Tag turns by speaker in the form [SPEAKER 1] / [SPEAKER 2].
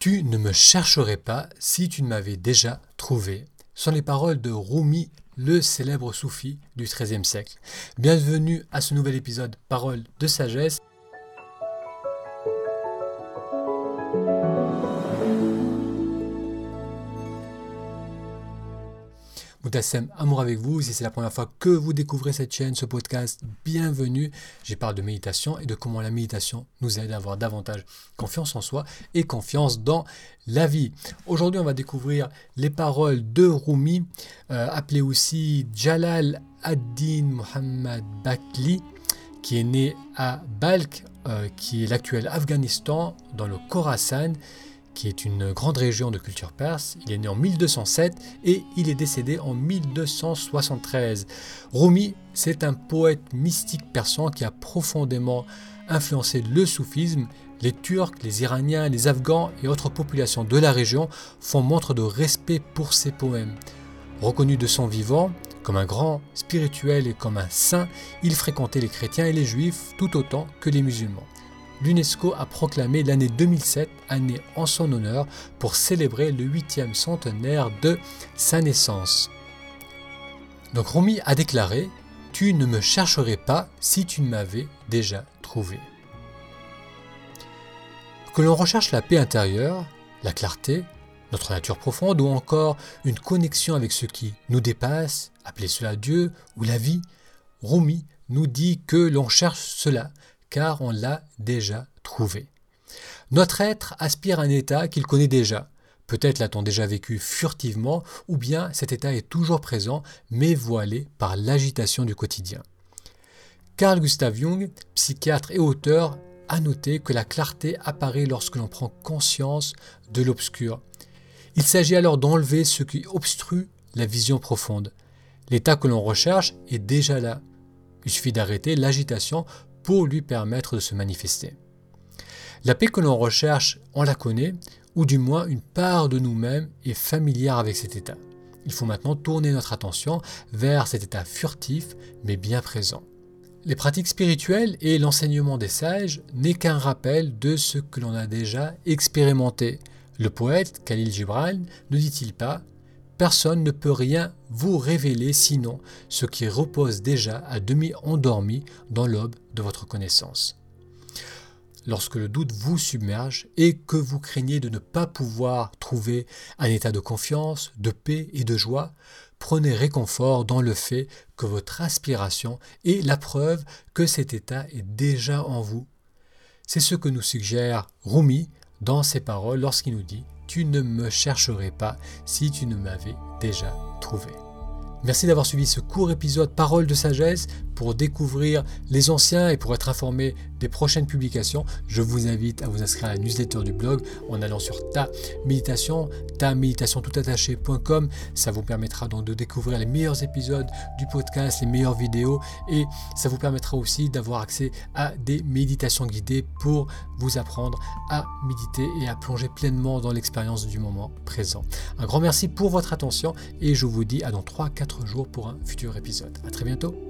[SPEAKER 1] Tu ne me chercherais pas si tu ne m'avais déjà trouvé. Sont les paroles de Rumi, le célèbre soufi du XIIIe siècle. Bienvenue à ce nouvel épisode Paroles de sagesse. Moutassem, amour avec vous. Si c'est la première fois que vous découvrez cette chaîne, ce podcast, bienvenue. J'y parle de méditation et de comment la méditation nous aide à avoir davantage confiance en soi et confiance dans la vie. Aujourd'hui, on va découvrir les paroles de Rumi, euh, appelé aussi Jalal ad-Din Muhammad Bakli, qui est né à Balkh, euh, qui est l'actuel Afghanistan, dans le Khorasan qui est une grande région de culture perse. Il est né en 1207 et il est décédé en 1273. Rumi, c'est un poète mystique persan qui a profondément influencé le soufisme. Les Turcs, les Iraniens, les Afghans et autres populations de la région font montre de respect pour ses poèmes. Reconnu de son vivant, comme un grand spirituel et comme un saint, il fréquentait les chrétiens et les juifs tout autant que les musulmans l'UNESCO a proclamé l'année 2007 année en son honneur pour célébrer le huitième centenaire de sa naissance. Donc Rumi a déclaré Tu ne me chercherais pas si tu ne m'avais déjà trouvé. Que l'on recherche la paix intérieure, la clarté, notre nature profonde ou encore une connexion avec ce qui nous dépasse, appelez cela Dieu ou la vie, Rumi nous dit que l'on cherche cela car on l'a déjà trouvé. Notre être aspire à un état qu'il connaît déjà. Peut-être l'a-t-on déjà vécu furtivement, ou bien cet état est toujours présent, mais voilé par l'agitation du quotidien. Carl Gustav Jung, psychiatre et auteur, a noté que la clarté apparaît lorsque l'on prend conscience de l'obscur. Il s'agit alors d'enlever ce qui obstrue la vision profonde. L'état que l'on recherche est déjà là. Il suffit d'arrêter l'agitation pour lui permettre de se manifester. La paix que l'on recherche, on la connaît, ou du moins une part de nous-mêmes est familière avec cet état. Il faut maintenant tourner notre attention vers cet état furtif mais bien présent. Les pratiques spirituelles et l'enseignement des sages n'est qu'un rappel de ce que l'on a déjà expérimenté. Le poète Khalil Gibran ne dit-il pas Personne ne peut rien vous révéler sinon ce qui repose déjà à demi endormi dans l'aube de votre connaissance. Lorsque le doute vous submerge et que vous craignez de ne pas pouvoir trouver un état de confiance, de paix et de joie, prenez réconfort dans le fait que votre aspiration est la preuve que cet état est déjà en vous. C'est ce que nous suggère Rumi dans ses paroles lorsqu'il nous dit tu ne me chercherais pas si tu ne m'avais déjà trouvé. Merci d'avoir suivi ce court épisode Parole de sagesse. Pour découvrir les anciens et pour être informé des prochaines publications, je vous invite à vous inscrire à la newsletter du blog en allant sur ta méditation, ta méditation tout. Ça vous permettra donc de découvrir les meilleurs épisodes du podcast, les meilleures vidéos et ça vous permettra aussi d'avoir accès à des méditations guidées pour vous apprendre à méditer et à plonger pleinement dans l'expérience du moment présent. Un grand merci pour votre attention et je vous dis à dans 3-4 jours pour un futur épisode. A très bientôt